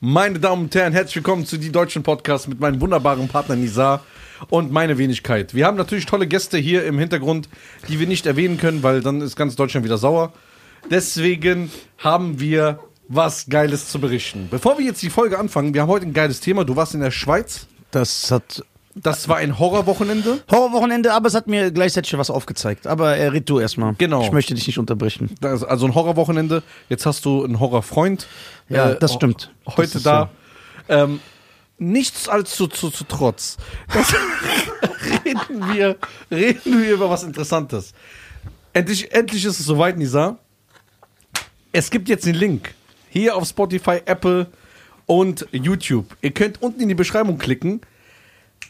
Meine Damen und Herren, herzlich willkommen zu die deutschen Podcasts mit meinem wunderbaren Partner Nizar und meine Wenigkeit. Wir haben natürlich tolle Gäste hier im Hintergrund, die wir nicht erwähnen können, weil dann ist ganz Deutschland wieder sauer. Deswegen haben wir was Geiles zu berichten. Bevor wir jetzt die Folge anfangen, wir haben heute ein geiles Thema. Du warst in der Schweiz. Das hat Das war ein Horrorwochenende. Horrorwochenende, aber es hat mir gleichzeitig was aufgezeigt. Aber äh, red du erstmal. Genau. Ich möchte dich nicht unterbrechen. Das- Also ein Horrorwochenende. Jetzt hast du einen Horrorfreund. Ja, Äh, das stimmt. heute Das da. Ähm, nichts als zu, zu, zu trotz. Reden, wir, reden wir über was Interessantes. Endlich, endlich ist es soweit, Nisa. Es gibt jetzt den Link. Hier auf Spotify, Apple und YouTube. Ihr könnt unten in die Beschreibung klicken.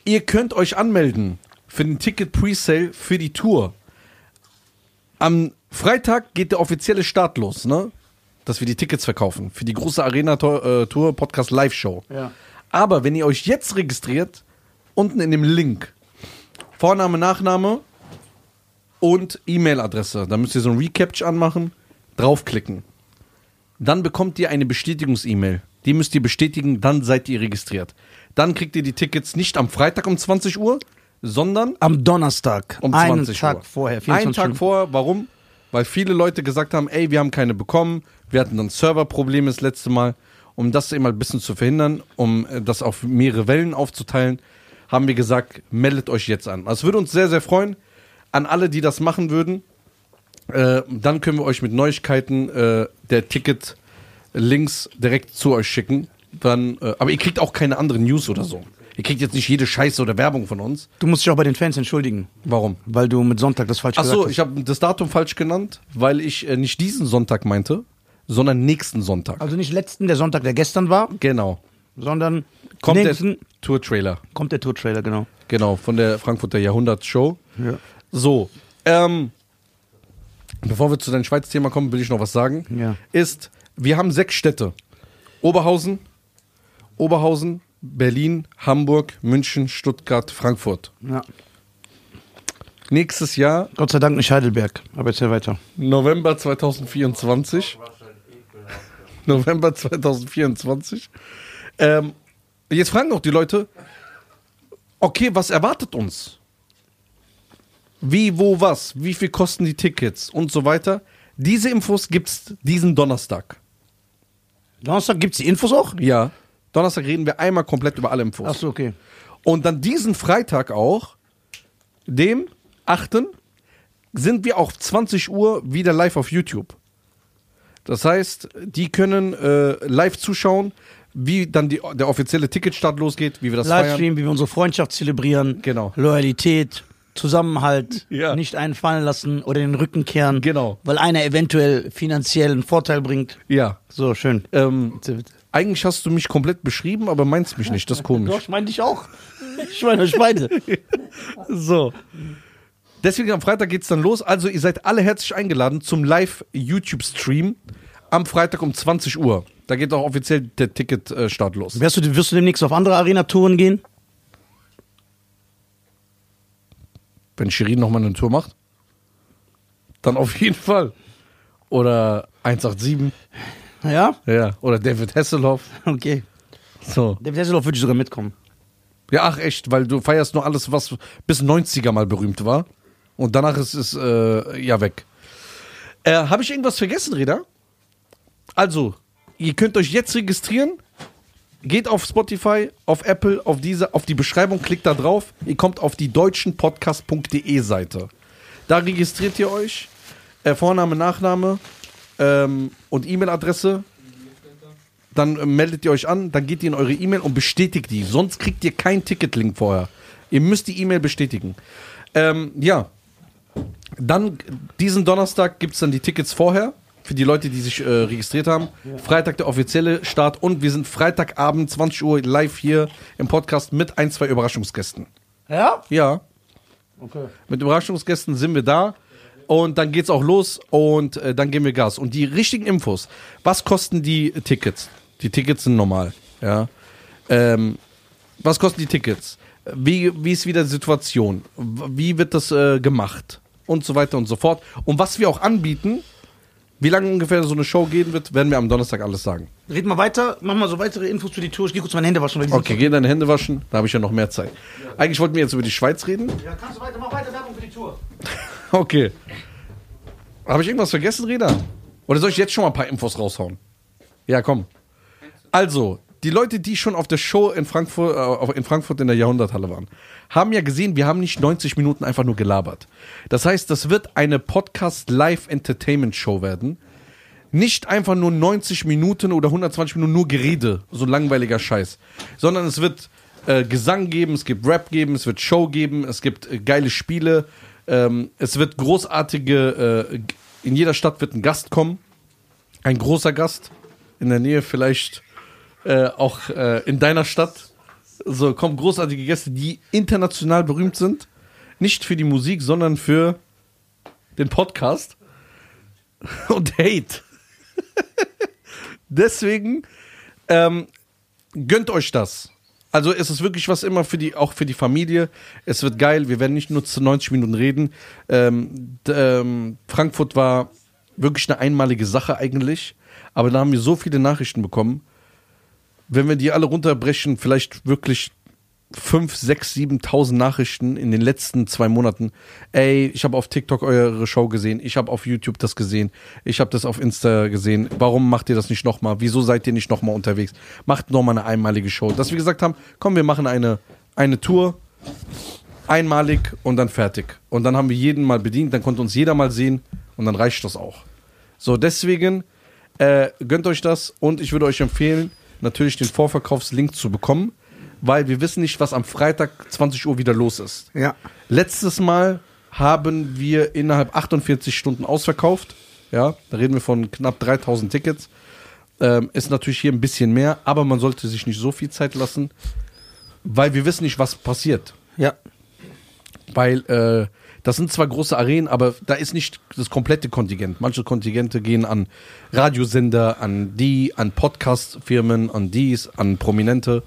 Ihr könnt euch anmelden für den Ticket Presale für die Tour. Am Freitag geht der offizielle Start los, ne? Dass wir die Tickets verkaufen für die große Arena-Tour Podcast Live-Show. Ja. Aber wenn ihr euch jetzt registriert, unten in dem Link, Vorname, Nachname und E-Mail-Adresse, da müsst ihr so ein Recapture anmachen, draufklicken. Dann bekommt ihr eine Bestätigungs-E-Mail. Die müsst ihr bestätigen, dann seid ihr registriert. Dann kriegt ihr die Tickets nicht am Freitag um 20 Uhr, sondern Am Donnerstag. um einen 20 Tag Uhr. vorher. Einen 24 Tag Stunden. vorher. Warum? Weil viele Leute gesagt haben, ey, wir haben keine bekommen. Wir hatten dann Serverprobleme das letzte Mal. Um das eben ein bisschen zu verhindern, um äh, das auf mehrere Wellen aufzuteilen, haben wir gesagt, meldet euch jetzt an. Also es würde uns sehr, sehr freuen, an alle, die das machen würden. Äh, dann können wir euch mit Neuigkeiten äh, der Ticket-Links direkt zu euch schicken. Dann, äh, aber ihr kriegt auch keine anderen News oder so. Ihr kriegt jetzt nicht jede Scheiße oder Werbung von uns. Du musst dich auch bei den Fans entschuldigen, Warum? weil du mit Sonntag das falsch Ach gesagt so, hast. ich habe das Datum falsch genannt, weil ich äh, nicht diesen Sonntag meinte, sondern nächsten Sonntag. Also nicht letzten, der Sonntag, der gestern war, Genau. sondern Kommt nächsten der Tour-Trailer. kommt der Tour-Trailer, genau. Genau, von der Frankfurter Jahrhundert-Show. Ja. So, ähm, bevor wir zu deinem Schweiz-Thema kommen, will ich noch was sagen. Ja. Ist, wir haben sechs Städte. Oberhausen, Oberhausen, Berlin, Hamburg, München, Stuttgart, Frankfurt. ja. Nächstes Jahr, Gott sei Dank nicht Heidelberg, aber erzähl weiter. November 2024. November 2024. Ähm, jetzt fragen auch die Leute, okay, was erwartet uns? Wie, wo, was? Wie viel kosten die Tickets und so weiter? Diese Infos gibt's diesen Donnerstag. Donnerstag gibt's die Infos auch? Ja. Donnerstag reden wir einmal komplett über alle Infos. Ach so, okay. Und dann diesen Freitag auch, dem 8. sind wir auch 20 Uhr wieder live auf YouTube. Das heißt, die können äh, live zuschauen, wie dann die, der offizielle Ticketstart losgeht, wie wir das feiern. Livestream, wie wir unsere Freundschaft zelebrieren. Genau. Loyalität, Zusammenhalt, Ja. nicht einen fallen lassen oder den Rücken kehren. Genau. Weil einer eventuell finanziellen Vorteil bringt. Ja. So, schön. Ähm, Bitte, bitte. Eigentlich hast du mich komplett beschrieben, aber meinst mich nicht. Das ist Doch, komisch. ich meine dich auch. Ich meine euch beide. So. Deswegen am Freitag geht's dann los. Also ihr seid alle herzlich eingeladen zum Live-YouTube-Stream am Freitag um 20 Uhr. Da geht auch offiziell der Ticketstart los. Wirst du, wirst du demnächst auf andere Arena-Touren gehen? Wenn Shirin nochmal eine Tour macht, dann auf jeden Fall. Oder 187. Ja? Ja. Oder David Hasselhoff. Okay. So. Der Tesselhoff würde ich sogar mitkommen. Ja, ach echt, weil du feierst nur alles, was bis 90er mal berühmt war. Und danach ist es äh, ja weg. Äh, Habe ich irgendwas vergessen, Reda? Also, ihr könnt euch jetzt registrieren. Geht auf Spotify, auf Apple, auf diese, auf die Beschreibung, klickt da drauf. Ihr kommt auf die deutschenpodcast.de Seite. Da registriert ihr euch. Äh, Vorname, Nachname ähm, und E-Mail-Adresse. Dann äh, meldet ihr euch an, dann geht ihr in eure E-Mail und bestätigt die. Sonst kriegt ihr keinen Ticketlink vorher. Ihr müsst die E-Mail bestätigen. Ähm, ja. Dann diesen Donnerstag gibt es dann die Tickets vorher. Für die Leute, die sich äh, registriert haben. Freitag der offizielle Start und wir sind Freitagabend 20 Uhr live hier im Podcast mit ein, zwei Überraschungsgästen. Ja? Ja, Okay. mit Überraschungsgästen sind wir da. Und dann geht's auch los und äh, dann geben wir Gas. Und die richtigen Infos. Was kosten die Tickets? Die Tickets sind normal. Ja. Ähm, was kosten die Tickets? Wie, wie ist wieder die Situation? Wie wird das äh, gemacht? Und so weiter und so fort. Und was wir auch anbieten, Wie lange ungefähr so eine Show gehen wird, werden wir am Donnerstag alles sagen. Red mal weiter, mach mal so weitere Infos zu die Tour. Ich geh kurz meine Hände waschen. Weil die sind Okay, geh deine Hände waschen, da habe ich ja noch mehr Zeit. Eigentlich wollten wir jetzt über die Schweiz reden. so- Ja, kannst du weiter, mach weiter Werbung für die Tour. Okay. Habe ich irgendwas vergessen, Reda? Oder soll ich jetzt schon mal ein paar Infos raushauen? Ja, komm. Also, die Leute, die schon auf der Show in Frankfurt, äh, in Frankfurt in der Jahrhunderthalle waren, haben ja gesehen, wir haben nicht 90 Minuten einfach nur gelabert. Das heißt, das wird eine Podcast-Live-Entertainment-Show werden. Nicht einfach nur 90 Minuten oder 120 Minuten nur Gerede, so langweiliger Scheiß. Sondern es wird äh, Gesang geben, es gibt Rap geben, es wird Show geben, es gibt äh, geile Spiele, ähm, es wird großartige, äh, in jeder Stadt wird ein Gast kommen. Ein großer Gast. In der Nähe vielleicht äh, auch äh, in deiner Stadt. So kommen großartige Gäste, die international berühmt sind. Nicht für die Musik, sondern für den Podcast. Und Hate. Deswegen ähm, gönnt euch das. Also es ist wirklich was immer für die, auch für die Familie. Es wird geil. Wir werden nicht nur zu 90 Minuten reden. Ähm, ähm, Frankfurt war wirklich eine einmalige Sache eigentlich. Aber da haben wir so viele Nachrichten bekommen. Wenn wir die alle runterbrechen, vielleicht wirklich 5, 6, 7.000 Nachrichten in den letzten zwei Monaten. Ey, ich habe auf TikTok eure Show gesehen, ich habe auf YouTube das gesehen, ich habe das auf Insta gesehen. Warum macht ihr das nicht nochmal? Wieso seid ihr nicht nochmal unterwegs? Macht nochmal eine einmalige Show. Dass wir gesagt haben, komm, wir machen eine, eine Tour, einmalig und dann fertig. Und dann haben wir jeden mal bedient, dann konnte uns jeder mal sehen und dann reicht das auch. So, deswegen äh, gönnt euch das und ich würde euch empfehlen, natürlich den Vorverkaufslink zu bekommen, weil wir wissen nicht, was am Freitag 20 Uhr wieder los ist. Ja. Letztes Mal haben wir innerhalb 48 Stunden ausverkauft. Ja, da reden wir von knapp 3000 Tickets. Ähm, ist natürlich hier ein bisschen mehr, aber man sollte sich nicht so viel Zeit lassen, weil wir wissen nicht, was passiert. Ja. Weil äh, das sind zwar große Arenen, aber da ist nicht das komplette Kontingent. Manche Kontingente gehen an Radiosender, an die, an Podcast-Firmen, an dies, an Prominente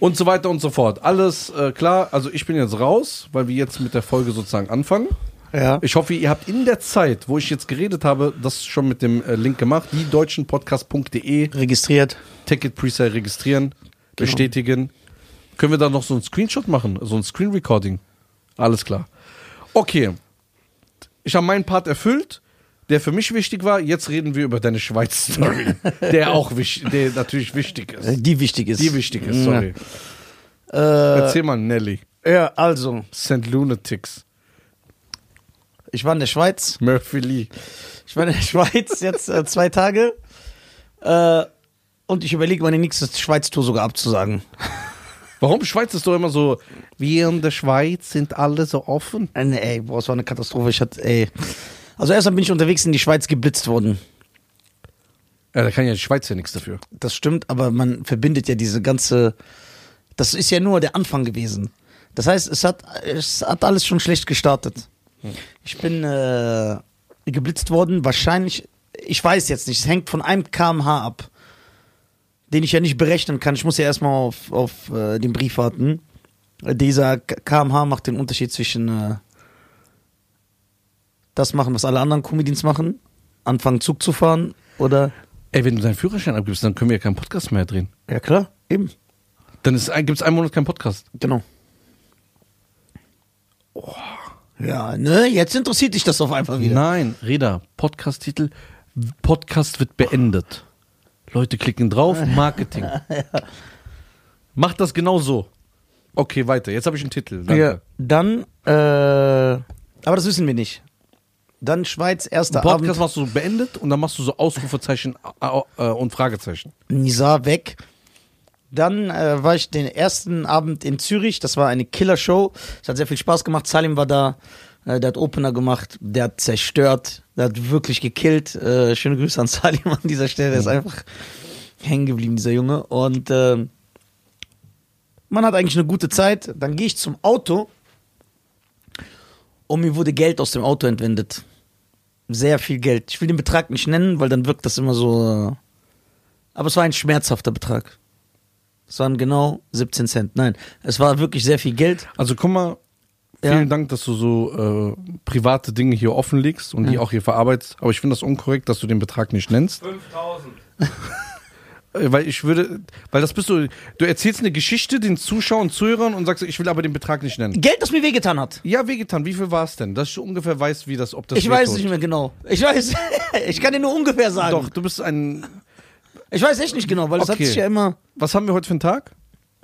und so weiter und so fort. Alles äh, klar. Also ich bin jetzt raus, weil wir jetzt mit der Folge sozusagen anfangen. Ja. Ich hoffe, ihr habt in der Zeit, wo ich jetzt geredet habe, das schon mit dem äh, Link gemacht, die deutschenpodcast.de Registriert. Ticket Presale registrieren, bestätigen. Können wir da noch so einen Screenshot machen, so ein Screen Recording? Alles klar. Okay. Ich habe meinen Part erfüllt, der für mich wichtig war. Jetzt reden wir über deine Schweiz-Story, der auch wichtig, der natürlich wichtig ist. Die wichtig ist. Die wichtig ist, sorry. Äh, Erzähl mal, Nelly. ja, also, St. Lunatics. ich war in der Schweiz. Murphy Lee. Ich war in der Schweiz jetzt äh, zwei Tage. Äh, und ich überlege, meine nächste Schweiz-Tour sogar abzusagen. Warum Schweiz ist doch immer so, wir in der Schweiz sind alle so offen? Äh, nee, ey, boah, es war eine Katastrophe. Ich hatte, ey. Also erstmal bin ich unterwegs in die Schweiz geblitzt worden. Ja, da kann ja die Schweiz ja nichts dafür. Das stimmt, aber man verbindet ja diese ganze. Das ist ja nur der Anfang gewesen. Das heißt, es hat, es hat alles schon schlecht gestartet. Ich bin äh, geblitzt worden, wahrscheinlich, ich weiß jetzt nicht, es hängt von einem kmh ab, den ich ja nicht berechnen kann. Ich muss ja erstmal auf, auf äh, den Brief warten. Dieser kmh macht den Unterschied zwischen äh, das machen, was alle anderen Comedians machen, anfangen Zug zu fahren oder. Ey, wenn du deinen Führerschein abgibst, dann können wir ja keinen Podcast mehr drehen. Ja, klar, eben. Dann gibt es einen Monat keinen Podcast. Genau. Ja, ne? Jetzt interessiert dich das auf einmal wieder. Nein, Reda, Podcast-Titel, Podcast wird beendet. Leute klicken drauf, Marketing. Mach das genau so. Okay, weiter. Jetzt habe ich einen Titel. Danke. Ja, dann, äh, aber das wissen wir nicht. Dann Schweiz, erster Podcast Abend, machst du so beendet und dann machst du so Ausrufezeichen äh, äh, und Fragezeichen. Nizar weg. Dann äh, war ich den ersten Abend in Zürich. Das war eine Killer-Show. Es hat sehr viel Spaß gemacht. Salim war da. Äh, der hat Opener gemacht. Der hat zerstört. Der hat wirklich gekillt. Äh, schöne Grüße an Salim an dieser Stelle. Der ist einfach hängen geblieben, dieser Junge. Und äh, man hat eigentlich eine gute Zeit. Dann gehe ich zum Auto. Und mir wurde Geld aus dem Auto entwendet. Sehr viel Geld. Ich will den Betrag nicht nennen, weil dann wirkt das immer so. Aber es war ein schmerzhafter Betrag. Es waren genau 17 Cent. Nein, es war wirklich sehr viel Geld. Also guck mal, Ja. Vielen Dank, dass du so äh, private Dinge hier offenlegst und die auch hier verarbeitest. Aber ich finde das unkorrekt, dass du den Betrag nicht nennst. 5000. Äh, Weil ich würde, weil das bist du, du erzählst eine Geschichte den Zuschauern, Zuhörern und sagst, ich will aber den Betrag nicht nennen. Geld, das mir wehgetan hat. Ja, wehgetan, wie viel war es denn? Dass du ungefähr weißt, wie das, ob das Ich weiß wehtut. nicht mehr genau. Ich weiß, ich kann dir nur ungefähr sagen. Doch, du bist ein, Ich weiß echt nicht genau, weil es Okay. hat sich ja immer was haben wir heute für einen Tag?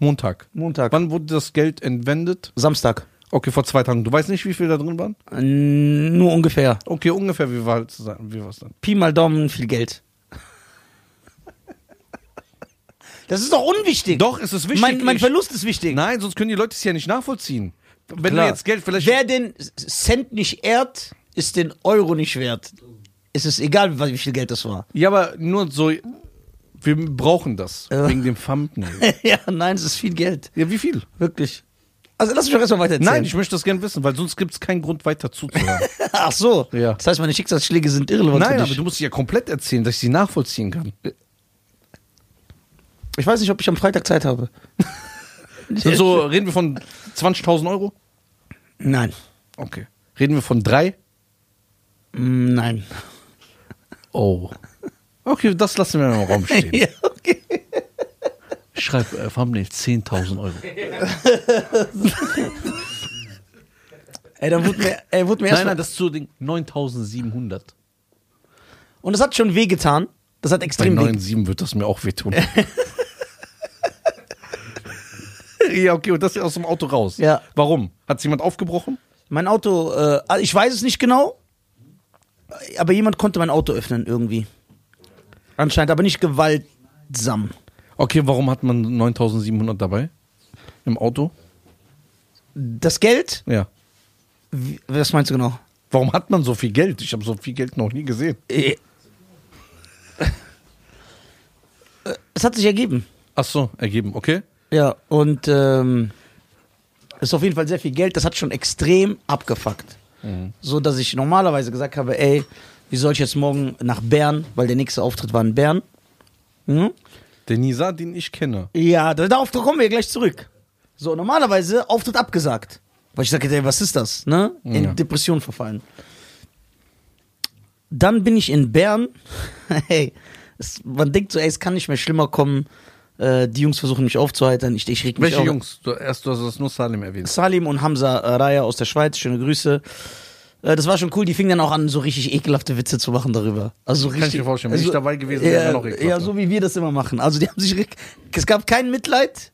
Montag. Montag, Wann wurde das Geld entwendet? Samstag. Okay, vor zwei Tagen. Du weißt nicht, wie viel da drin waren? Nur ungefähr. Okay, ungefähr, wie war es dann? Pi mal Daumen, viel Geld. Das ist doch unwichtig. Doch, es ist wichtig. Mein, mein Verlust ist wichtig. Nein, sonst können die Leute es ja nicht nachvollziehen. Wenn Klar. du jetzt Geld vielleicht. Wer den Cent nicht ehrt, ist den Euro nicht wert. Es ist egal, wie viel Geld das war. ja, aber nur so. Wir brauchen das. Ja. Wegen dem Thumbnail. ja, nein, es ist viel Geld. ja, wie viel? Wirklich. Also lass mich doch erstmal weiter erzählen. Nein, ich möchte das gerne wissen, weil sonst gibt es keinen Grund weiter zuzuhören. Ach so. Ja. Das heißt, meine Schicksalsschläge sind irrelevant Nein, aber dich. du musst sie ja komplett erzählen, dass ich sie nachvollziehen kann. Ich weiß nicht, ob ich am Freitag Zeit habe. So, reden wir von 20.000 Euro? Nein. Okay. Reden wir von drei? Mm, Nein. Oh. Okay, das lassen wir im Raum stehen. ja, okay. Ich schreibe äh, Thumbnail 10.000 Euro. Ey, dann wurde mir, ey, wurde mir erst Nein, nein, das ist so Ding 9.700. Und das hat schon wehgetan. Das hat Bei extrem weh. 9,7 wird das mir auch wehtun. ja, okay, und das ist aus dem Auto raus. Ja. Warum? Hat jemand aufgebrochen? Mein Auto, äh, also ich weiß es nicht genau, aber jemand konnte mein Auto öffnen irgendwie. Anscheinend, aber nicht gewaltsam. Okay, warum hat man 9.700 dabei? Im Auto? Das Geld, Ja. wie, was meinst du genau? Warum hat man so viel Geld? Ich habe so viel Geld noch nie gesehen. Äh, Es hat sich ergeben. Ach so, ergeben, okay. Ja, und ähm, ist auf jeden Fall sehr viel Geld. Das hat schon extrem abgefuckt. So dass ich normalerweise gesagt habe, ey, wie soll ich jetzt morgen nach Bern, weil der nächste Auftritt war in Bern. Hm? Der Nisa, den ich kenne. Ja, da- darauf kommen wir gleich zurück. So, normalerweise Auftritt abgesagt. Weil ich sage, ey, was ist das? Ne? In Ja. Depression verfallen. Dann bin ich in Bern. hey, es, man denkt so, ey, es kann nicht mehr schlimmer kommen. Äh, die Jungs versuchen mich aufzuheitern. Ich, ich reg mich Welche auf. Jungs? Du, erst du hast das nur Salim erwähnt. Salim und Hamza äh, Raya aus der Schweiz, schöne Grüße. Äh, das war schon cool, die fingen dann auch an, so richtig ekelhafte Witze zu machen darüber. Also so Kann ich richtig, mir vorstellen. Wenn ich dabei gewesen wäre, ja, noch ekelhafter. Ja, so wie wir das immer machen. Also die haben sich, es gab kein Mitleid,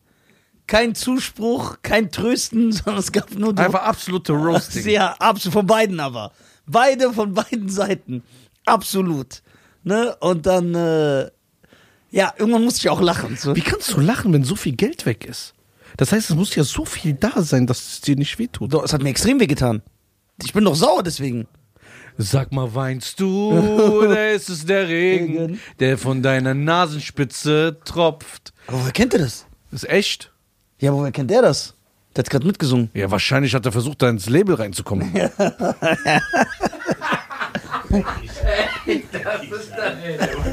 kein Zuspruch, kein Trösten, sondern es gab nur Einfach absolute Roasting. sehr absolut von beiden aber. Beide von beiden Seiten. Absolut. Ne? Und dann, äh, ja, irgendwann musste ich auch lachen. So. Wie kannst du lachen, wenn so viel Geld weg ist? Das heißt, es muss ja so viel da sein, dass es dir nicht wehtut. Doch, es hat mir extrem wehgetan. Ich bin doch sauer deswegen. Sag mal, weinst du oder ist es der Regen, Regen. der von deiner Nasenspitze tropft? Aber woher kennt er das? Ist echt? Ja, aber woher kennt der das? Der hat gerade mitgesungen. Ja, wahrscheinlich hat er versucht, da ins Label reinzukommen. Der war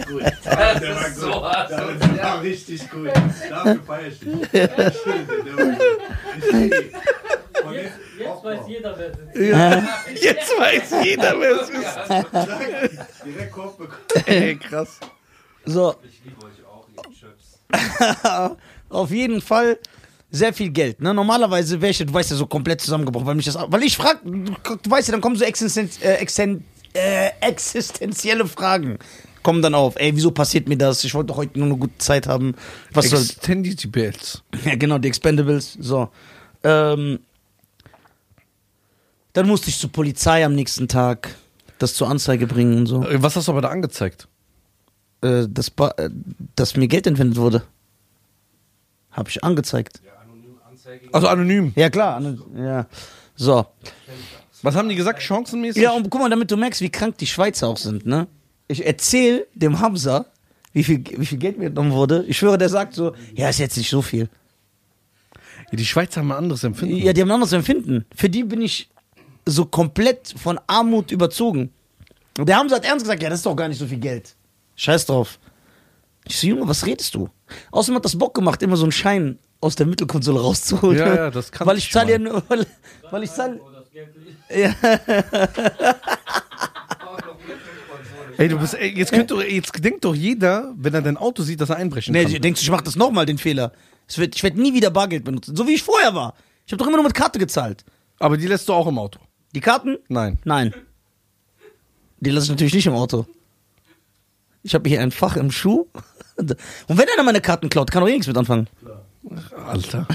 gut. Der war so gut. hart. Der war richtig gut. Dafür feier ich dich. Der war gut. Jetzt, jetzt weiß jeder, wer es ist. Jetzt weiß jeder, wer es ist. Direkt Kopf bekommen. Ey, krass. So, Ich liebe euch auch, ihr Chöps. auf jeden Fall sehr viel Geld. Ne? Normalerweise wäre ich, du weißt ja, so komplett zusammengebrochen, weil mich das, weil ich frag, du, du weißt ja, dann kommen so existen, äh, existen, äh, existenzielle Fragen. Kommen dann auf, ey, wieso passiert mir das? Ich wollte doch heute nur eine gute Zeit haben. Was Bells. Ja, genau, die Expendables. So. Ähm, dann musste ich zur Polizei am nächsten Tag das zur Anzeige bringen und so. Was hast du aber da angezeigt? Äh, das ba äh, dass mir Geld entwendet wurde. Habe ich angezeigt. Ja, anonym Anzeige. Also anonym. Ja, klar. an- Ja. So. Was haben die gesagt? Chancenmäßig? Ja, und guck mal, damit du merkst, wie krank die Schweizer auch sind, ne? Ich erzähl dem Hamza, wie viel, wie viel Geld mir genommen wurde. Ich schwöre, der sagt so, ja, ist jetzt nicht so viel. Ja, die Schweizer haben ein anderes Empfinden. Ja, die haben ein anderes Empfinden. Für die bin ich so komplett von Armut überzogen. Und der Hamza hat ernst gesagt, ja, das ist doch gar nicht so viel Geld. Scheiß drauf. Ich so, Junge, was redest du? Außerdem hat das Bock gemacht, immer so einen Schein aus der Mittelkonsole rauszuholen. Ja, ja, das kann Weil ich zahle ja nur, weil, weil ich zahle. Ja. Ey, du bist, ey, jetzt, könnt doch, jetzt denkt doch jeder, wenn er dein Auto sieht, dass er einbrechen Nee, kann. denkst du, ich mach das nochmal, den Fehler? Ich werde nie wieder Bargeld benutzen, so wie ich vorher war. Ich habe doch immer nur mit Karte gezahlt. Aber die lässt du auch im Auto. Die Karten? Nein. Nein. Die lasse ich natürlich nicht im Auto. Ich habe hier ein Fach im Schuh. Und wenn einer meine Karten klaut, kann doch eh nichts mit anfangen. Alter.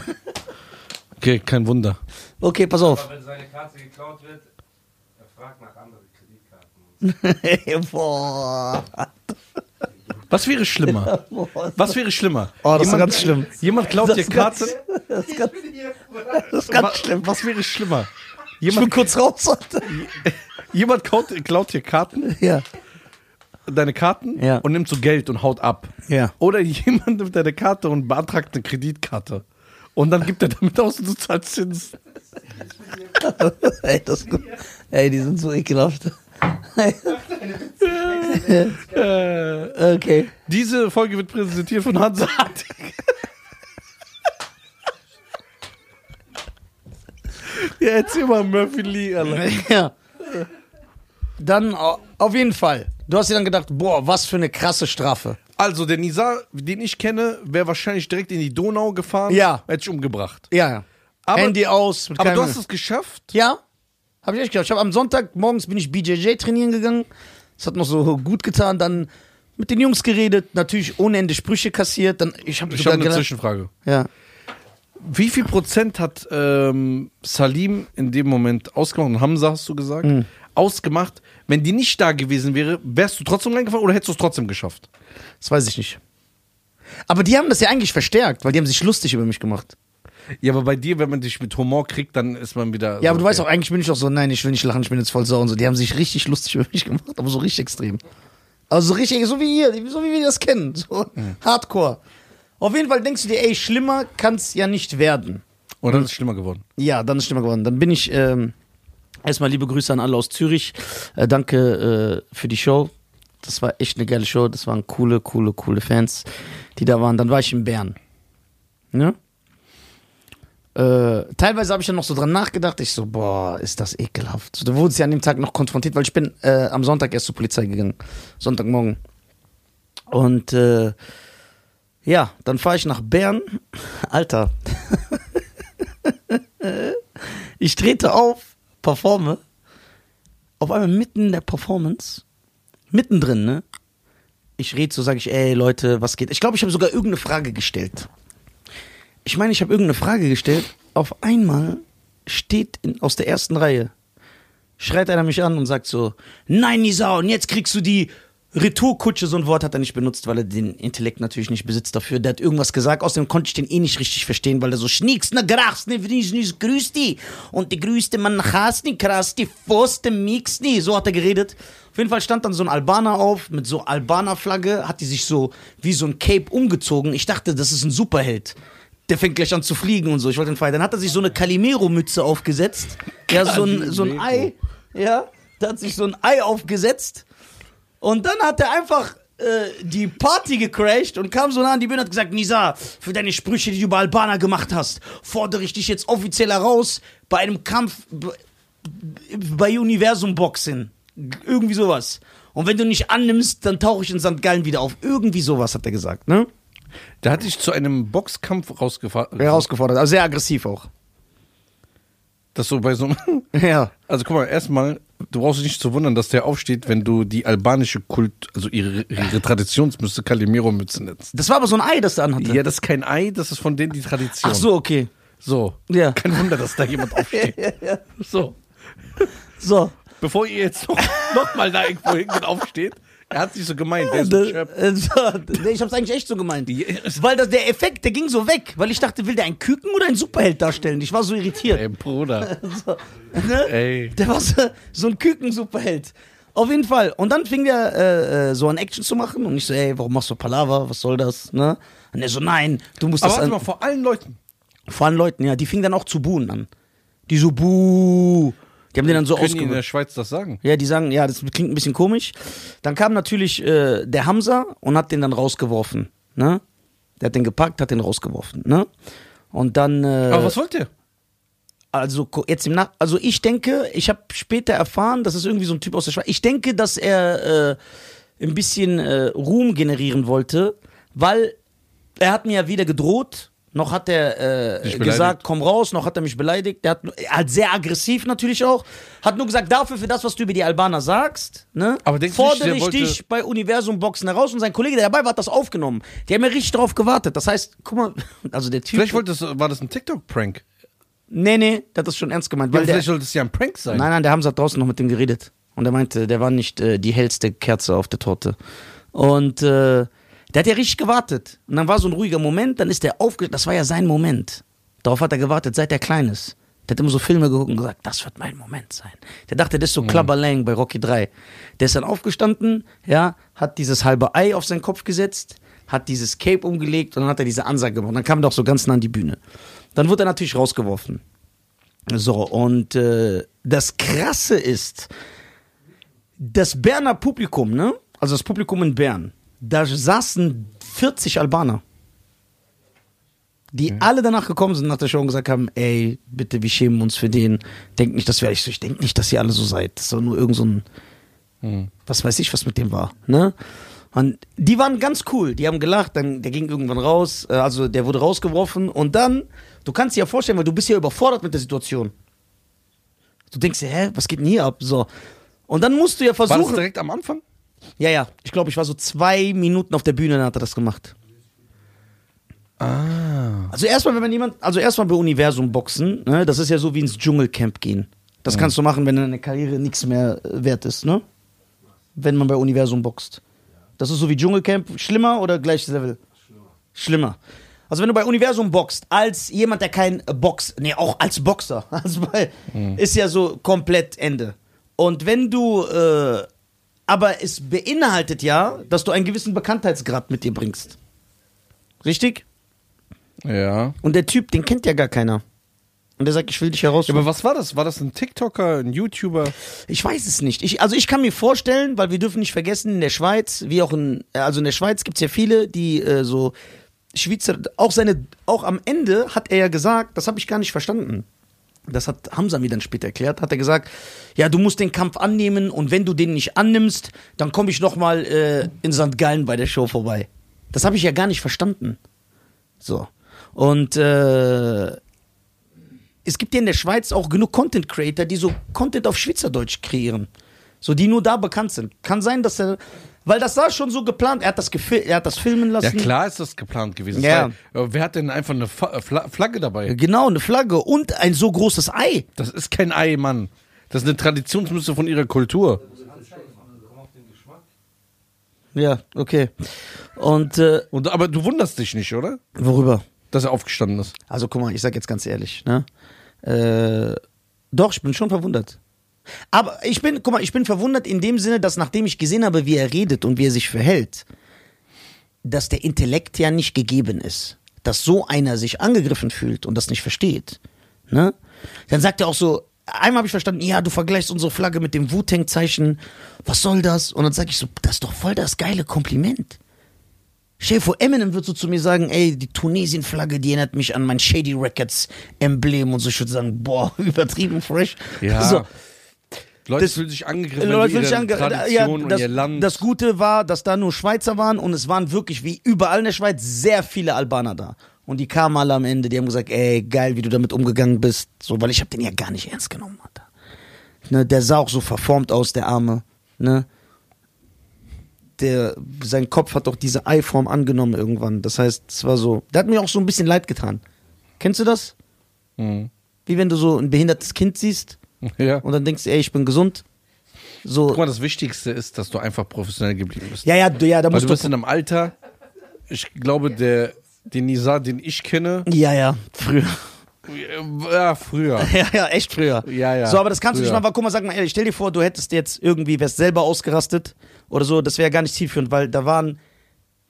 Okay, kein Wunder. Okay, pass auf. Aber wenn seine Karte geklaut wird, er fragt nach anderen Kreditkarten. Boah. Was wäre schlimmer? Was wäre schlimmer? Oh, das ist jemand, ganz schlimm. Jemand klaut dir ist Karten. Das ist ganz, das ist ganz schlimm. Was wäre schlimmer? Ich bin Jemand, kurz raus. jemand klaut, klaut dir Karten, ja. deine Karten Ja. und nimmt so Geld und haut ab. Ja. Oder jemand nimmt deine Karte und beantragt eine Kreditkarte. Und dann gibt er damit aus und du zahlst Zins. ey, das, ey, die sind so ekelhaft. Äh, okay. diese Folge wird präsentiert von Hansa Hartig. ja, erzähl mal Murphy Lee, Alter. Ja. Dann au- auf jeden Fall. Du hast dir dann gedacht, boah, was für eine krasse Strafe. Also, der Nizar, den ich kenne, wäre wahrscheinlich direkt in die Donau gefahren. Ja. Hätte ich umgebracht. Ja, ja. Aber- Handy aus. Aber du hast es geschafft. Ja, habe ich echt gedacht. Ich habe am Sonntag morgens bin ich BJJ trainieren gegangen. Das hat noch so gut getan. Dann mit den Jungs geredet, natürlich ohne Ende Sprüche kassiert. Dann ich habe habe eine gedacht, Zwischenfrage. ja. Wie viel Prozent hat ähm, Salim in dem Moment ausgemacht? Und Hamza hast du gesagt. Mhm. Ausgemacht. Wenn die nicht da gewesen wäre, wärst du trotzdem reingefahren oder hättest du es trotzdem geschafft? Das weiß ich nicht. Aber die haben das ja eigentlich verstärkt, weil die haben sich lustig über mich gemacht. Ja, aber bei dir, wenn man dich mit Humor kriegt, dann ist man wieder. Ja, aber so, du weißt okay. auch, eigentlich bin ich auch so, nein, ich will nicht lachen, ich bin jetzt voll sauer und so. Die haben sich richtig lustig über mich gemacht, aber so richtig extrem. Also so richtig, so wie hier, so wie wir das kennen. So Hardcore. Auf jeden Fall denkst du dir, ey, schlimmer kann's ja nicht werden. Und dann ist es schlimmer geworden. Ja, dann ist schlimmer geworden. Dann bin ich, ähm, erstmal liebe Grüße an alle aus Zürich. Äh, danke äh, für die Show. Das war echt eine geile Show. Das waren coole, coole, coole Fans, die da waren. Dann war ich in Bern. Ne? Äh, teilweise habe ich dann noch so dran nachgedacht. Ich so, boah, ist das ekelhaft. So, da wurde sie an dem Tag noch konfrontiert, weil ich bin äh, am Sonntag erst zur Polizei gegangen. Sonntagmorgen. Und äh, ja, dann fahre ich nach Bern. Alter. ich trete auf, performe. Auf einmal mitten in der Performance, mittendrin, ne? Ich rede so, sage ich, ey Leute, was geht? Ich glaube, ich habe sogar irgendeine Frage gestellt. Ich meine, ich habe irgendeine Frage gestellt. Auf einmal steht in, aus der ersten Reihe, schreit einer mich an und sagt so, nein, Nisa, und jetzt kriegst du die Retourkutsche. So ein Wort hat er nicht benutzt, weil er den Intellekt natürlich nicht besitzt dafür. Der hat irgendwas gesagt, außerdem konnte ich den eh nicht richtig verstehen, weil er so schnieks, ne, grachs, ne, ne, grüß die. Und die grüßte man chas, ne, krass, die Foste, mix. So hat er geredet. Auf jeden Fall stand dann so ein Albaner auf, mit so Albaner-Flagge, hat die sich so wie so ein Cape umgezogen. Ich dachte, das ist ein Superheld. Der fängt gleich an zu fliegen und so. Ich wollte ihn feiern. Dann hat er sich so eine Calimero-Mütze aufgesetzt. Ja, so ein, so ein Ei. Ja, da hat sich so ein Ei aufgesetzt. Und dann hat er einfach äh, die Party gecrashed und kam so nah an die Bühne und hat gesagt, Nisa, für deine Sprüche, die du bei Albaner gemacht hast, fordere ich dich jetzt offiziell heraus bei einem Kampf bei Universum Boxing. Irgendwie sowas. Und wenn du nicht annimmst, dann tauche ich in St. Gallen wieder auf. Irgendwie sowas hat er gesagt, ne? Der hat dich zu einem Boxkampf rausgefahren. Herausgefordert, also sehr aggressiv auch. Das so bei so einem. Ja. Also guck mal, erstmal, du brauchst dich nicht zu wundern, dass der aufsteht, wenn du die albanische Kult, also ihre, ihre Traditionsmütze Calimero-Mütze nennst. Das war aber so ein Ei, das er anhatte. Ja, das ist kein Ei, das ist von denen die Tradition. Ach so, okay. So. Ja. Kein Wunder, dass da jemand aufsteht. So. So. Bevor ihr jetzt noch, noch mal da irgendwo hingeht und aufsteht, er hat sich so gemeint, der ist ein nee, ich hab's eigentlich echt so gemeint. Weil das, der Effekt, der ging so weg. Weil ich dachte, will der einen Küken oder einen Superheld darstellen? Ich war so irritiert. Ey, Bruder. So, ne? Ey. Der war so, so ein Küken-Superheld. Auf jeden Fall. Und dann fing der äh, äh, so an Action zu machen und ich so, ey, warum machst du Palaver? Was soll das? Ne? Und er so, nein, du musst Aber das warte an mal, vor allen Leuten. vor allen Leuten, ja, die fingen dann auch zu buhen an. Die so, buh. Die haben den dann so Können die in ausgewählt. der Schweiz das sagen? Ja, die sagen, ja, das klingt ein bisschen komisch. Dann kam natürlich äh, der Hamza und hat den dann rausgeworfen. Ne? Der hat den gepackt, hat den rausgeworfen. Ne? Und dann. Äh, Aber was wollt ihr? also jetzt im Nach also ich denke, ich habe später erfahren, das ist irgendwie so ein Typ aus der Schweiz. Ich denke, dass er äh, ein bisschen äh, Ruhm generieren wollte, weil er hat mir ja weder gedroht, noch hat er äh, gesagt, komm raus, noch hat er mich beleidigt. Der hat, hat sehr aggressiv natürlich auch, hat nur gesagt, dafür für das, was du über die Albaner sagst, ne, Aber nicht, fordere der ich dich bei Universum Boxen heraus und sein Kollege, der dabei war, hat das aufgenommen. Die haben ja richtig drauf gewartet. Das heißt, guck mal, also der Typ. Vielleicht wollte das, war das ein TikTok-Prank. nee, nee, der hat das schon ernst gemeint, Ja, weil der, vielleicht sollte es ja ein Prank sein. Nein, nein, der Hamza hat draußen noch mit dem geredet. Und er meinte, der war nicht äh, die hellste Kerze auf der Torte. Und äh, der hat ja richtig gewartet. Und dann war so ein ruhiger Moment, dann ist der aufge... Das war ja sein Moment. Darauf hat er gewartet, seit er klein ist. Der hat immer so Filme geguckt und gesagt, das wird mein Moment sein. Der dachte, das ist so Clubber Lang bei Rocky 3. Der ist dann aufgestanden, ja, hat dieses halbe Ei auf seinen Kopf gesetzt, hat dieses Cape umgelegt und dann hat er diese Ansage gemacht. Und dann kam er doch so ganz nah an die Bühne. Dann wurde er natürlich rausgeworfen. So, und äh, das Krasse ist, das Berner Publikum, ne? Also das Publikum in Bern, da saßen 40 Albaner. Die alle danach gekommen sind nach der Show und gesagt haben, ey, bitte, wir schämen uns für den. Denkt nicht, dass wir, ich so, ich denke nicht, dass ihr alle so seid. Das ist doch nur irgend so ein, Hm. was weiß ich, was mit dem war, ne? Und die waren ganz cool, die haben gelacht, dann, der ging irgendwann raus, äh, also der wurde rausgeworfen und dann, du kannst dir ja vorstellen, weil du bist ja überfordert mit der Situation. Du denkst dir, hä, was geht denn hier ab? So. Und dann musst du ja War das versuchen. direkt am Anfang? Ja, ja. Ich glaube, ich war so zwei Minuten auf der Bühne, dann hat er das gemacht. Ah. Also erstmal, wenn man jemand, also erstmal bei Universum boxen, ne, das ist ja so wie ins Dschungelcamp gehen. Das kannst du machen, wenn deine Karriere nichts mehr äh, wert ist, ne? Wenn man bei Universum boxt. Das ist so wie Dschungelcamp. Schlimmer oder gleiches Level? Schlimmer. Also wenn du bei Universum boxt, als jemand, der kein Box, nee, auch als Boxer, also bei, ist ja so komplett Ende. Und wenn du, äh, aber es beinhaltet ja, dass du einen gewissen Bekanntheitsgrad mit dir bringst. Richtig? Ja. Und der Typ, den kennt ja gar keiner. Und der sagt, ich will dich heraus. ja. Aber was war das? War das ein TikToker, ein YouTuber? ich weiß es nicht. Ich, also ich kann mir vorstellen, weil wir dürfen nicht vergessen, in der Schweiz, wie auch in, also in der Schweiz gibt es ja viele, die äh, so Schweizer, auch seine, auch am Ende hat er ja gesagt, das habe ich gar nicht verstanden. Das hat Hamza mir dann später erklärt, hat er gesagt, ja, du musst den Kampf annehmen und wenn du den nicht annimmst, dann komme ich nochmal äh, in St. Gallen bei der Show vorbei. Das habe ich ja gar nicht verstanden. So. Und äh, es gibt ja in der Schweiz auch genug Content Creator, die so Content auf Schweizerdeutsch kreieren. So, die nur da bekannt sind. Kann sein, dass er, weil das war schon so geplant, er hat das, er hat das filmen Ja, lassen. klar ist das geplant gewesen. Ja. Weil, äh, wer hat denn einfach eine Fa Fla Flagge dabei? Genau, eine Flagge und ein so großes Ei. Das ist kein Ei, Mann. Das ist eine Traditionsmüsse von ihrer Kultur. Ja, okay. Und äh, Und, aber du wunderst dich nicht, oder? worüber? Dass er aufgestanden ist. Also guck mal, ich sag jetzt ganz ehrlich, ne? Äh, doch, ich bin schon verwundert. Aber ich bin, guck mal, ich bin verwundert in dem Sinne, dass nachdem ich gesehen habe, wie er redet und wie er sich verhält, dass der Intellekt ja nicht gegeben ist. Dass so einer sich angegriffen fühlt und das nicht versteht. Ne? Dann sagt er auch so, einmal habe ich verstanden, ja, du vergleichst unsere Flagge mit dem Wu-Tang-Zeichen. Was soll das? Und dann sage ich so, das ist doch voll das geile Kompliment. Vor, Eminem wird so zu mir sagen, ey, die Tunesien-Flagge, die erinnert mich an mein Shady Records Emblem und so. Ich würde sagen, boah, übertrieben fresh. Ja. So, Leute Das- fühlen sich angegriffen, Leute wenn will sie ich ihre ange Tradition ja, und das, ihr Land... das Gute war, dass da nur Schweizer waren und es waren wirklich wie überall in der Schweiz sehr viele Albaner da. Und die kamen alle am Ende, die haben gesagt, ey, geil, wie du damit umgegangen bist. So, weil ich habe den ja gar nicht ernst genommen, Alter. Ne, der sah auch so verformt aus, der Arme. Ne? Der, sein Kopf hat doch diese Eiform angenommen irgendwann. Das heißt, es war so. Der hat mir auch so ein bisschen leid getan. Kennst du das? Mhm. Wie wenn du so ein behindertes Kind siehst Ja. und dann denkst du, ey, ich bin gesund. So. Guck mal, das Wichtigste ist, dass du einfach professionell geblieben bist. Ja, ja, du- ja, da Weil musst du du. bist in einem Alter, ich glaube, der, den Nisa, den ich kenne, Ja, ja, früher. ja, früher. Ja, ja, echt früher. Ja, ja, So, aber das kannst du nicht früher. mal, weil, guck mal, sag mal ehrlich, stell dir vor, du hättest jetzt irgendwie, wärst selber ausgerastet oder so, das wäre gar nicht zielführend, weil da waren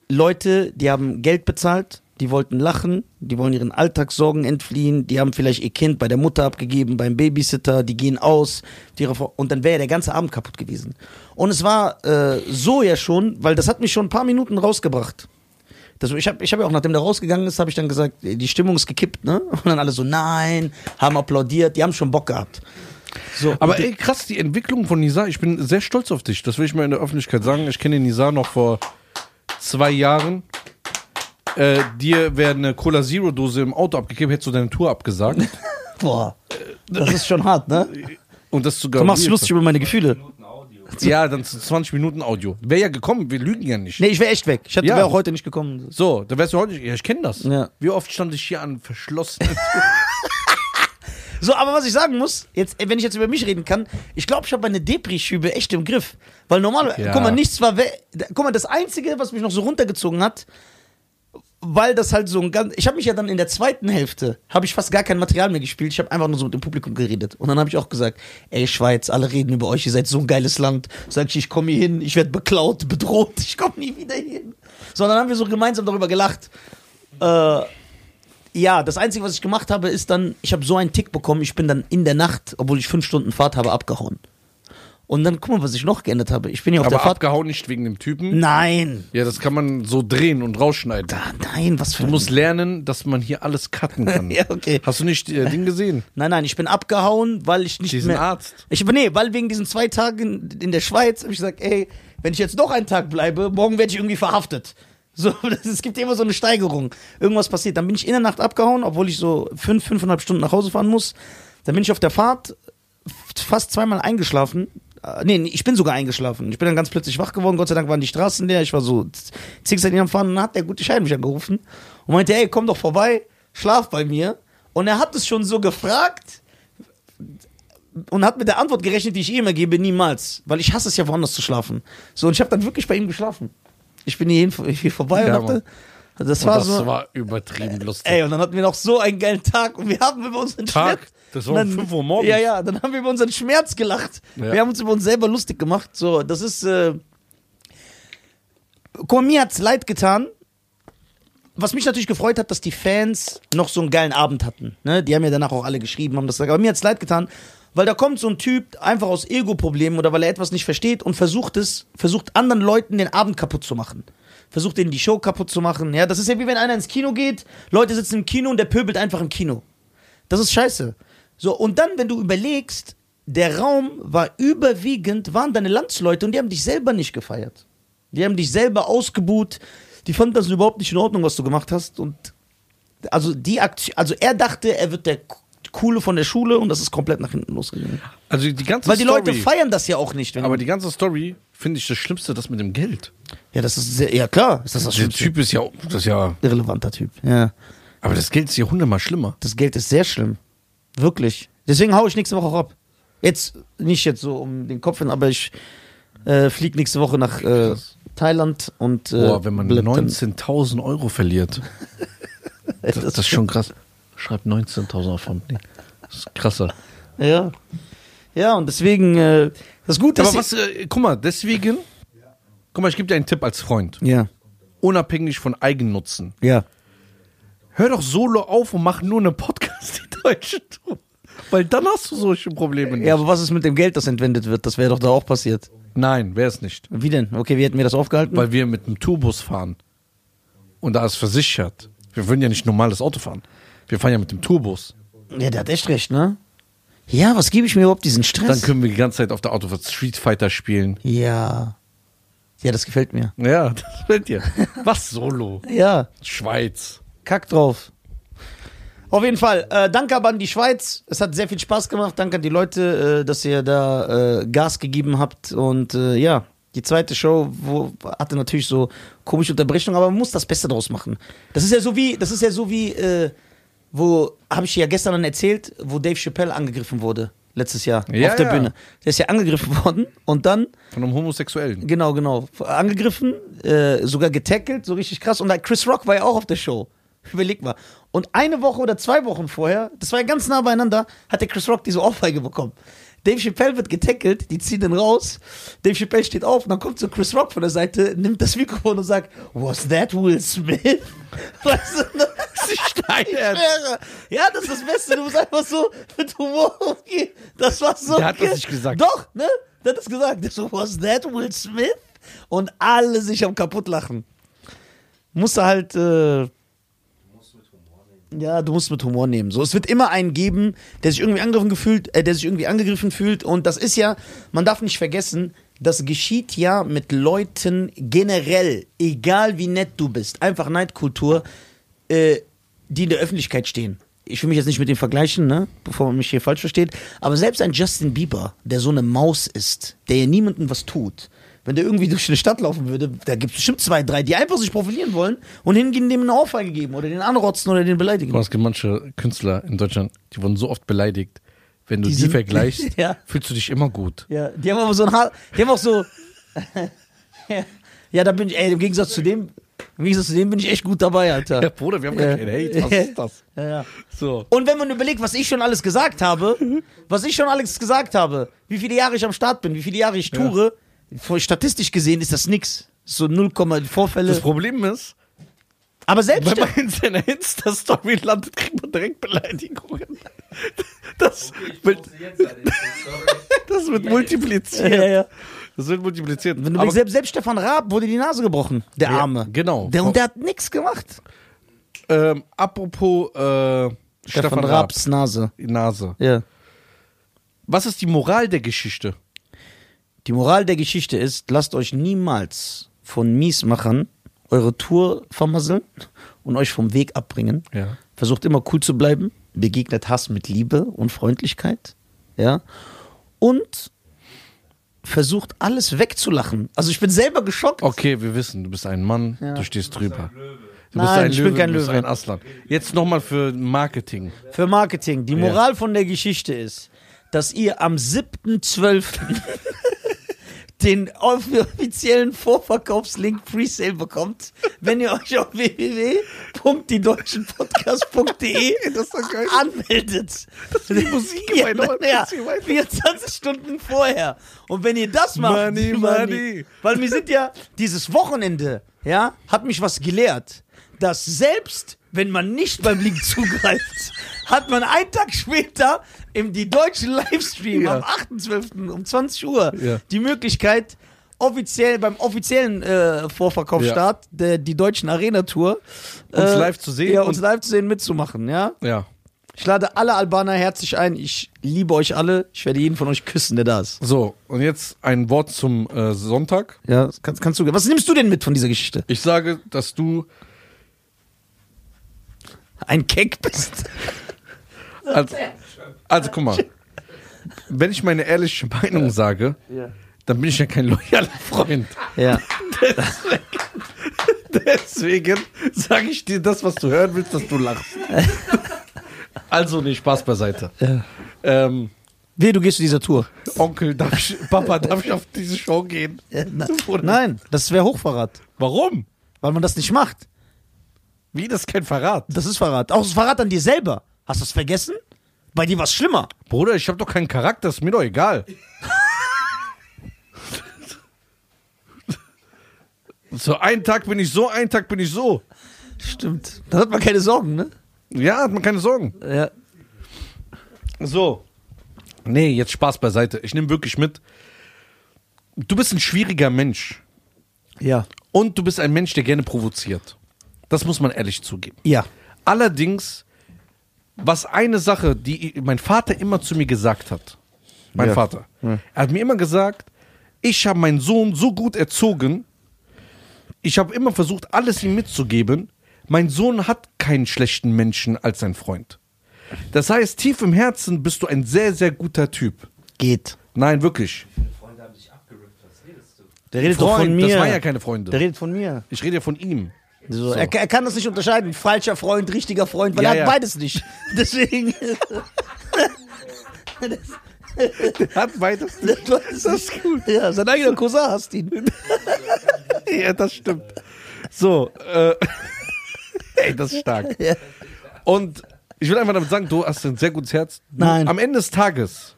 Leute, die haben Geld bezahlt, die wollten lachen, die wollen ihren Alltagssorgen entfliehen, die haben vielleicht ihr Kind bei der Mutter abgegeben, beim Babysitter, die gehen aus, die und dann wäre der ganze Abend kaputt gewesen. Und es war äh, so ja schon, weil das hat mich schon ein paar Minuten rausgebracht. Das, ich habe ich hab ja auch, nachdem der rausgegangen ist, habe ich dann gesagt, die Stimmung ist gekippt, ne? Und dann alle so, nein, haben applaudiert, die haben schon Bock gehabt. So, Aber ey, krass, die Entwicklung von Nizar, ich bin sehr stolz auf dich. Das will ich mal in der Öffentlichkeit sagen. Ich kenne Nizar noch vor zwei Jahren. Äh, dir wäre eine Cola Zero Dose im Auto abgegeben, hättest du deine Tour abgesagt. boah, das ist schon hart, ne? Und das sogar. Du machst dich lustig über meine Gefühle. Ja, dann zu 20 Minuten Audio. Wäre ja gekommen, wir lügen ja nicht. Nee, ich wäre echt weg. Ich hätte Ja. wäre auch heute nicht gekommen. So, da wärst du heute nicht. Ja, ich kenne das. Ja. Wie oft stand ich hier an verschlossenen So, aber was ich sagen muss, jetzt, wenn ich jetzt über mich reden kann, ich glaube, ich habe meine Depri-Schübe echt im Griff. Weil normal, Ja. guck mal, nichts war, we- guck mal, das Einzige, was mich noch so runtergezogen hat, weil das halt so ein ganz, ich habe mich ja dann in der zweiten Hälfte, habe ich fast gar kein Material mehr gespielt, ich habe einfach nur so mit dem Publikum geredet. Und dann habe ich auch gesagt, ey Schweiz, alle reden über euch, ihr seid so ein geiles Land. Sag ich, ich komme hier hin, ich werde beklaut, bedroht, ich komme nie wieder hin. So, dann haben wir so gemeinsam darüber gelacht. Äh, ja, das Einzige, was ich gemacht habe, ist dann, ich habe so einen Tick bekommen, ich bin dann in der Nacht, obwohl ich fünf Stunden Fahrt habe, abgehauen. Und dann, guck mal, was ich noch geändert habe. Ich bin ja auf Aber der Fahrt. abgehauen nicht wegen dem Typen. Nein. Ja, das kann man so drehen und rausschneiden. Ah, nein, was für Du musst lernen, dass man hier alles cutten kann. Ja, okay. Hast du nicht äh, Ding gesehen? Nein, nein, ich bin abgehauen, weil ich nicht Diesen mehr. Arzt. Ich nee, weil wegen diesen zwei Tagen in der Schweiz habe ich gesagt, ey, wenn ich jetzt noch einen Tag bleibe, morgen werde ich irgendwie verhaftet. So, das, es gibt immer so eine Steigerung. Irgendwas passiert. Dann bin ich in der Nacht abgehauen, obwohl ich so fünf, fünfeinhalb Stunden nach Hause fahren muss. Dann bin ich auf der Fahrt fast zweimal eingeschlafen. Äh, Nee, ich bin sogar eingeschlafen. Ich bin dann ganz plötzlich wach geworden. Gott sei Dank waren die Straßen leer. Ich war so zickzack am Fahren. Und dann hat der gute Schein mich angerufen und meinte, ey, komm doch vorbei, schlaf bei mir. Und er hat es schon so gefragt und hat mit der Antwort gerechnet, die ich ihm immer gebe, niemals. Weil ich hasse es ja, woanders zu schlafen. So, und ich habe dann wirklich bei ihm geschlafen. Ich bin hier, hier vorbei Ja, und dachte, das war das so. war übertrieben lustig. Ey, und dann hatten wir noch so einen geilen Tag und wir haben über unseren Tag? Schmerz. Das war um Dann- 5 Uhr morgens. Ja, ja, dann haben wir über unseren Schmerz gelacht. Ja. Wir haben uns über uns selber lustig gemacht. So, das ist. Äh Guck mal, mir hat's leid getan. Was mich natürlich gefreut hat, dass die Fans noch so einen geilen Abend hatten. Ne? Die haben ja danach auch alle geschrieben, haben das gesagt. Aber mir hat's leid getan, weil da kommt so ein Typ einfach aus Ego-Problemen oder weil er etwas nicht versteht und versucht es, versucht anderen Leuten den Abend kaputt zu machen. Versucht denen die Show kaputt zu machen. Ja, das ist ja wie wenn einer ins Kino geht, Leute sitzen im Kino und der pöbelt einfach im Kino. Das ist scheiße. So, und dann, wenn du überlegst, der Raum war überwiegend, waren deine Landsleute und die haben dich selber nicht gefeiert. Die haben dich selber ausgebuht. Die fanden das überhaupt nicht in Ordnung, was du gemacht hast. Und also die Aktion, also er dachte, er wird der Coole von der Schule und das ist komplett nach hinten losgegangen. Also die ganze Weil die Story. Leute feiern das ja auch nicht. Aber die ganze Story finde ich das Schlimmste, das mit dem Geld. ja, das ist sehr, ja klar, ist das das Der Schlimmste. Typ ist ja, das ist ja, Irrelevanter Typ. Ja. aber das Geld ist ja hundertmal schlimmer. Das Geld ist sehr schlimm. Wirklich. Deswegen hau ich nächste Woche auch ab. Jetzt, nicht jetzt so um den Kopf hin, aber ich äh, fliege nächste Woche nach äh, Thailand und. Äh, Boah, wenn man bleib dann- 19.000 Euro verliert, das, das ist schon krass. Schreibt 19.000 auf Company. Das ist krasser. Ja. Ja, und deswegen, äh, das Gute Aber ist. was, äh, guck mal, deswegen, guck mal, ich gebe dir einen Tipp als Freund. Ja, Unabhängig von Eigennutzen. ja. Hör doch solo auf und mach nur eine Podcast, die deutsche Tour. Weil dann hast du solche Probleme nicht. Ja, aber was ist mit dem Geld, das entwendet wird? Das wäre doch da auch passiert. Nein, wäre es nicht. Wie denn? Okay, wie hätten wir das aufgehalten? Weil wir mit einem Tourbus fahren. Und da ist versichert. Wir würden ja nicht normales Auto fahren. Wir fahren ja mit dem Tourbus. ja, der hat echt recht, ne? Ja, was gebe ich mir überhaupt diesen Stress? Dann können wir die ganze Zeit auf der Autofahrt Street Fighter spielen. ja. Ja, das gefällt mir. Ja, das fällt dir. Was solo? Ja. Schweiz. Kack drauf. Auf jeden Fall, äh, danke aber an die Schweiz. Es hat sehr viel Spaß gemacht. Danke an die Leute, äh, dass ihr da äh, Gas gegeben habt. Und äh, ja, die zweite Show wo, hatte natürlich so komische Unterbrechungen, aber man muss das Beste draus machen. Das ist ja so wie, das ist ja so wie, äh, wo, habe ich dir ja gestern dann erzählt, wo Dave Chappelle angegriffen wurde. Letztes Jahr Ja, auf der ja. Bühne. Der ist ja angegriffen worden und dann Von einem Homosexuellen. Genau, genau. Angegriffen, äh, sogar getackelt, so richtig krass. Und Chris Rock war ja auch auf der Show. Überleg mal. Und eine Woche oder zwei Wochen vorher, das war ja ganz nah beieinander, hat der Chris Rock diese Ohrfeige bekommen. Dave Chappelle wird getackelt, die ziehen den raus. Dave Chappelle steht auf und dann kommt so Chris Rock von der Seite, nimmt das Mikrofon und sagt, Was that Will Smith? Weißt du, ne? ich schwöre. Ja, das ist das Beste. Du musst einfach so mit Humor umgehen. Das war so. Der hat das nicht gesagt. Doch, ne? Der hat das gesagt. Der so, was that Will Smith? Und alle sich am kaputt lachen. musst du halt, äh, ja, du musst mit Humor nehmen. So, es wird immer einen geben, der sich irgendwie angegriffen gefühlt, äh, der sich irgendwie angegriffen fühlt. Und das ist ja, man darf nicht vergessen, das geschieht ja mit Leuten generell, egal wie nett du bist, einfach Neidkultur, äh, die in der Öffentlichkeit stehen. Ich will mich jetzt nicht mit dem vergleichen, ne? bevor man mich hier falsch versteht. Aber selbst ein Justin Bieber, der so eine Maus ist, der ja niemandem was tut, wenn der irgendwie durch eine Stadt laufen würde, da gibt es bestimmt zwei, drei, die einfach sich profilieren wollen und hingehen dem eine Ohrfeige geben oder den anrotzen oder den beleidigen. Es gibt manche Künstler in Deutschland, die wurden so oft beleidigt. Wenn du Die die, sind- vergleichst, Ja. fühlst du dich immer gut. Ja, die haben aber so ein Haar, die haben auch so. ja, da bin ich, ey, im Gegensatz zu dem, im Gegensatz zu dem bin ich echt gut dabei, Alter. Ja, Bruder, wir haben Ja. gar keinen Hate. Was ist das? Ja, ja. So. Und wenn man überlegt, was ich schon alles gesagt habe, was ich schon alles gesagt habe, wie viele Jahre ich am Start bin, wie viele Jahre ich toure, vor- statistisch gesehen ist das nix. So 0, Vorfälle. Das Problem ist, aber selbst wenn man in seiner Insta-Story landet, kriegt man direkt Beleidigungen. Das, eine Story. das wird multipliziert. ja, ja. Das wird multipliziert. Wenn du Aber- selbst, selbst Stefan Raab wurde die Nase gebrochen, der Ja, Arme. genau. Der, und der hat nichts gemacht. ähm, apropos äh, Stefan, Raab, Raabs Nase. Nase. Ja. Was ist die Moral der Geschichte? Die Moral der Geschichte ist, lasst euch niemals von Miesmachern eure Tour vermasseln und euch vom Weg abbringen. Ja. Versucht immer cool zu bleiben, begegnet Hass mit Liebe und Freundlichkeit, ja. Und versucht alles wegzulachen. Also ich bin selber geschockt. Okay, wir wissen, du bist ein Mann, Ja. du stehst drüber. Löwe. Du bist Nein, ein ich Löwe, bin kein du bist Löwe. ein Aslan. Jetzt nochmal für Marketing. Für Marketing. Die Moral von der Geschichte ist, dass ihr am 7.12. den offiziellen Vorverkaufslink Presale bekommt, wenn ihr euch auf www.diedeutschenpodcast.de anmeldet. Das ist die Musik ja, ja, das hier weiter. 24 Stunden vorher. Und wenn ihr das macht, Money, money. weil wir sind ja dieses Wochenende, ja, hat mich was gelehrt, dass selbst wenn man nicht beim Link zugreift, hat man einen Tag später im die deutschen Livestream Ja. am 8.12. um 20 Uhr Ja. die Möglichkeit offiziell beim offiziellen äh, Vorverkaufsstart der die deutschen Arena Tour Uns live zu sehen ja, und- uns live zu sehen mitzumachen, ja. Ja. Ich lade alle Albaner herzlich ein. Ich liebe euch alle. Ich werde jeden von euch küssen, der da ist. So, und jetzt ein Wort zum äh, Sonntag. Ja, kannst, kannst du. Was nimmst du denn mit von dieser Geschichte? Ich sage, dass du Ein Keck bist. Also, also guck mal, wenn ich meine ehrliche Meinung sage, dann bin ich ja kein loyaler Freund. Ja. Deswegen sage ich dir das, was du hören willst, dass du lachst. Also, nee, Spaß beiseite. Ähm, Wie, du gehst zu dieser Tour? Onkel, darf ich, Papa, darf ich auf diese Show gehen? Na, nein, das wäre Hochverrat. Warum? Weil man das nicht macht. Wie, das ist kein Verrat. Das ist Verrat. Auch das Verrat an dir selber. Hast du das vergessen? Bei dir war es schlimmer. Bruder, ich habe doch keinen Charakter, ist mir doch egal. so, einen Tag bin ich so, einen Tag bin ich so. Stimmt. Da hat man keine Sorgen, ne? Ja, hat man keine Sorgen. Ja. So. Nee, jetzt Spaß beiseite. Ich nehme wirklich mit. Du bist ein schwieriger Mensch. Ja. Und du bist ein Mensch, der gerne provoziert. Das muss man ehrlich zugeben. Ja. Allerdings, was eine Sache, die mein Vater immer zu mir gesagt hat, mein Ja. Vater, er hat mir immer gesagt, ich habe meinen Sohn so gut erzogen, ich habe immer versucht, alles ihm mitzugeben. Mein Sohn hat keinen schlechten Menschen als sein Freund. Das heißt, tief im Herzen bist du ein sehr, sehr guter Typ. Geht. Nein, wirklich. Deine Freunde haben dich abgerippt. Was redest du? Der redet doch Freund, von mir. das waren ja keine Freunde. Der redet von mir. Ich rede ja von ihm. So, Er, er kann das nicht unterscheiden. Falscher Freund, richtiger Freund, weil Ja, er hat ja. beides nicht. Deswegen. Hat weiter. das ist gut. Ja, sein eigener Cousin hasst ihn. ja, das stimmt. So, äh, ey, das ist stark. Ja. Und ich will einfach damit sagen, du hast ein sehr gutes Herz. Du, Nein. Am Ende des Tages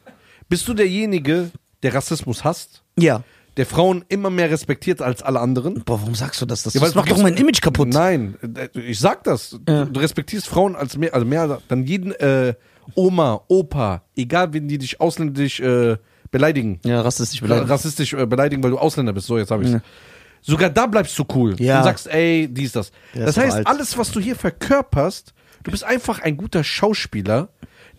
bist du derjenige, der Rassismus hasst, Ja. Der Frauen immer mehr respektiert als alle anderen. Boah, warum sagst du das? Das, Ja, weil das macht doch mein Image kaputt. Nein, äh, ich sag das. Ja. Du respektierst Frauen als mehr, also mehr dann jeden äh, Oma, Opa, egal wenn die dich ausländisch äh, beleidigen. Ja, rassistisch Ra- rassistisch äh, beleidigen, weil du Ausländer bist. So, jetzt habe ich Ja. Sogar da bleibst du cool Ja. und sagst, ey, dies, das. Der das heißt, alt. alles, was du hier verkörperst, du bist einfach ein guter Schauspieler,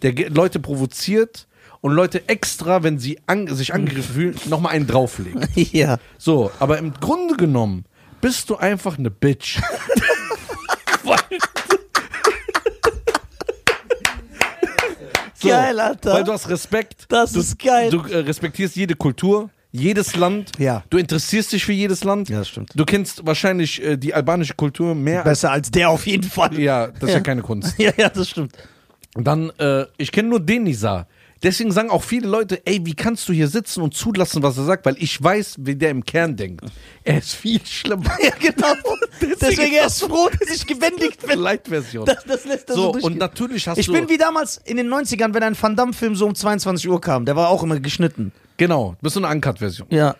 der Leute provoziert und Leute extra, wenn sie an, sich angegriffen fühlen, nochmal einen drauflegen. Ja. So, aber im Grunde genommen bist du einfach eine Bitch. So, Geil, Alter. Weil du hast Respekt. Das du, ist geil. Du äh, respektierst jede Kultur, jedes Land. Ja. Du interessierst dich für jedes Land. Ja, das stimmt. Du kennst wahrscheinlich äh, die albanische Kultur mehr als. Besser als der auf jeden Fall. Ja, das ist ja Ja. keine Kunst. Ja, ja, das stimmt. Und dann, äh, ich kenne nur den Nisa. Deswegen sagen auch viele Leute, ey, wie kannst du hier sitzen und zulassen, was er sagt? Weil ich weiß, wie der im Kern denkt. Er ist viel schlimmer. Ja, genau. Deswegen er ist froh, dass ich gewendigt bin. Light-Version. Das, das lässt er so, So, und natürlich hast Ich du. bin wie damals in den 90ern, wenn ein Van Damme-Film so um 22 Uhr kam. Der war auch immer geschnitten. genau, bist du eine Uncut-Version. Ja.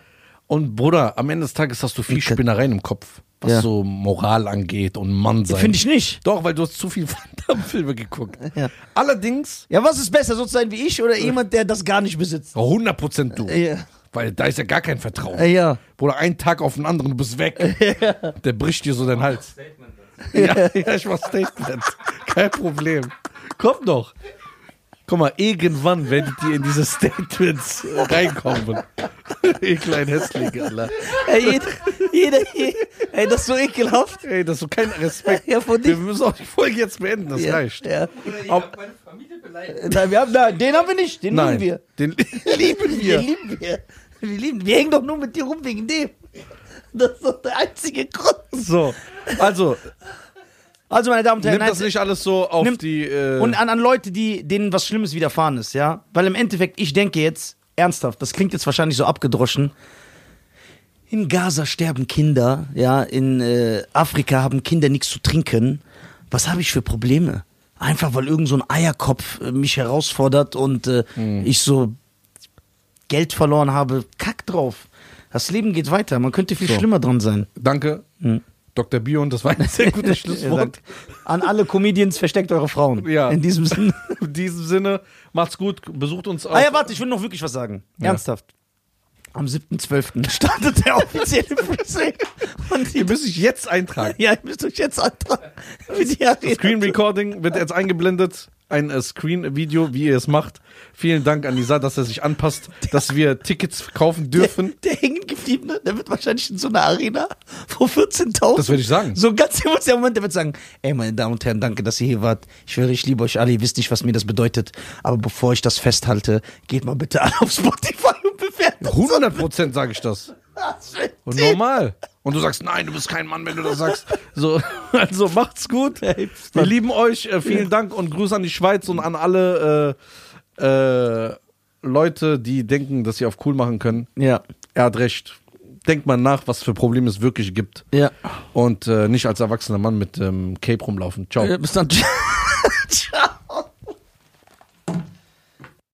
Und Bruder, am Ende des Tages hast du viel. Spinnereien im Kopf, was Ja. so Moral angeht und Mann sein. Finde ich nicht. Doch, weil du hast zu viel Damme-Filme geguckt. Ja. Allerdings, Ja, was ist besser, so zu sein wie ich oder jemand, der das gar nicht besitzt? 100% du. Ja. Weil da ist ja gar kein Vertrauen. Äh, Ja. Bruder, einen Tag auf den anderen, du bist weg. Der bricht dir so den Hals. Statement. Ja, ja, ich mach Statement. Kein Problem. Komm doch. Guck mal, irgendwann werdet ihr in diese Statements äh, reinkommen. ihr kleinen Hässlinge, Alter. Ey, jeder, jeder, ey, das ist so ekelhaft. Ey, das ist so kein Respekt. Ja, von Wir müssen auch die Folge jetzt beenden, das ja, reicht. Ja. Oder ihr Ob- habt meine Familie beleidigt. Nein, wir haben, nein, den haben wir nicht. Den Nein, lieben wir. den lieben Den wir. lieben wir. Wir lieben. Wir hängen doch nur mit dir rum wegen dem. Das ist doch der einzige Grund. So, also, Also, meine Damen und Herren, nimm das nein, nicht alles so auf Nimm- die... Äh, Und an, an Leute, die, denen was Schlimmes widerfahren ist, ja? Weil im Endeffekt, ich denke jetzt, ernsthaft, das klingt jetzt wahrscheinlich so abgedroschen. In Gaza sterben Kinder, ja, in äh, Afrika haben Kinder nichts zu trinken. Was habe ich für Probleme? Einfach weil irgend so ein Eierkopf äh, mich herausfordert und äh, ich so Geld verloren habe. Kack drauf. Das Leben geht weiter. Man könnte viel So. schlimmer dran sein. danke, Dr. Bion, das war ein sehr gutes Schlusswort. An alle Comedians versteckt eure Frauen. Ja. In diesem Sinne. In diesem Sinne, macht's gut, besucht uns auf... Ah ja, warte, ich will noch wirklich was sagen. Ernsthaft. Am 7.12. startet der offizielle. Und Ihr müsst euch jetzt eintragen. ja, ihr müsst euch jetzt die Arena. Screen Recording wird jetzt eingeblendet. Ein äh, Screen-Video, wie ihr es macht. Vielen Dank an Lisa, dass er sich anpasst, dass wir Tickets kaufen dürfen. Der, der hängen gebliebene, der wird wahrscheinlich in so einer Arena vor 14.000. Das würde ich sagen. So ein ganz emotionaler Moment, der wird sagen, ey, meine Damen und Herren, danke, dass ihr hier wart. Ich schwöre, ich liebe euch alle, ihr wisst nicht, was mir das bedeutet. Aber bevor ich das festhalte, geht mal bitte alle auf Spotify und bewertet. 100 Prozent sage ich das. Und normal. Und du sagst, nein, du bist kein Mann, wenn du das sagst. So, also macht's gut. Wir lieben euch. Äh, vielen Dank und Grüße an die Schweiz und an alle äh, äh, Leute, die denken, dass sie auf cool machen können. Ja, Er hat recht. Denkt mal nach, was für Probleme es wirklich gibt. ja. Und äh, nicht als erwachsener Mann mit ähm, Cape rumlaufen. Ciao. Bis dann. Ciao.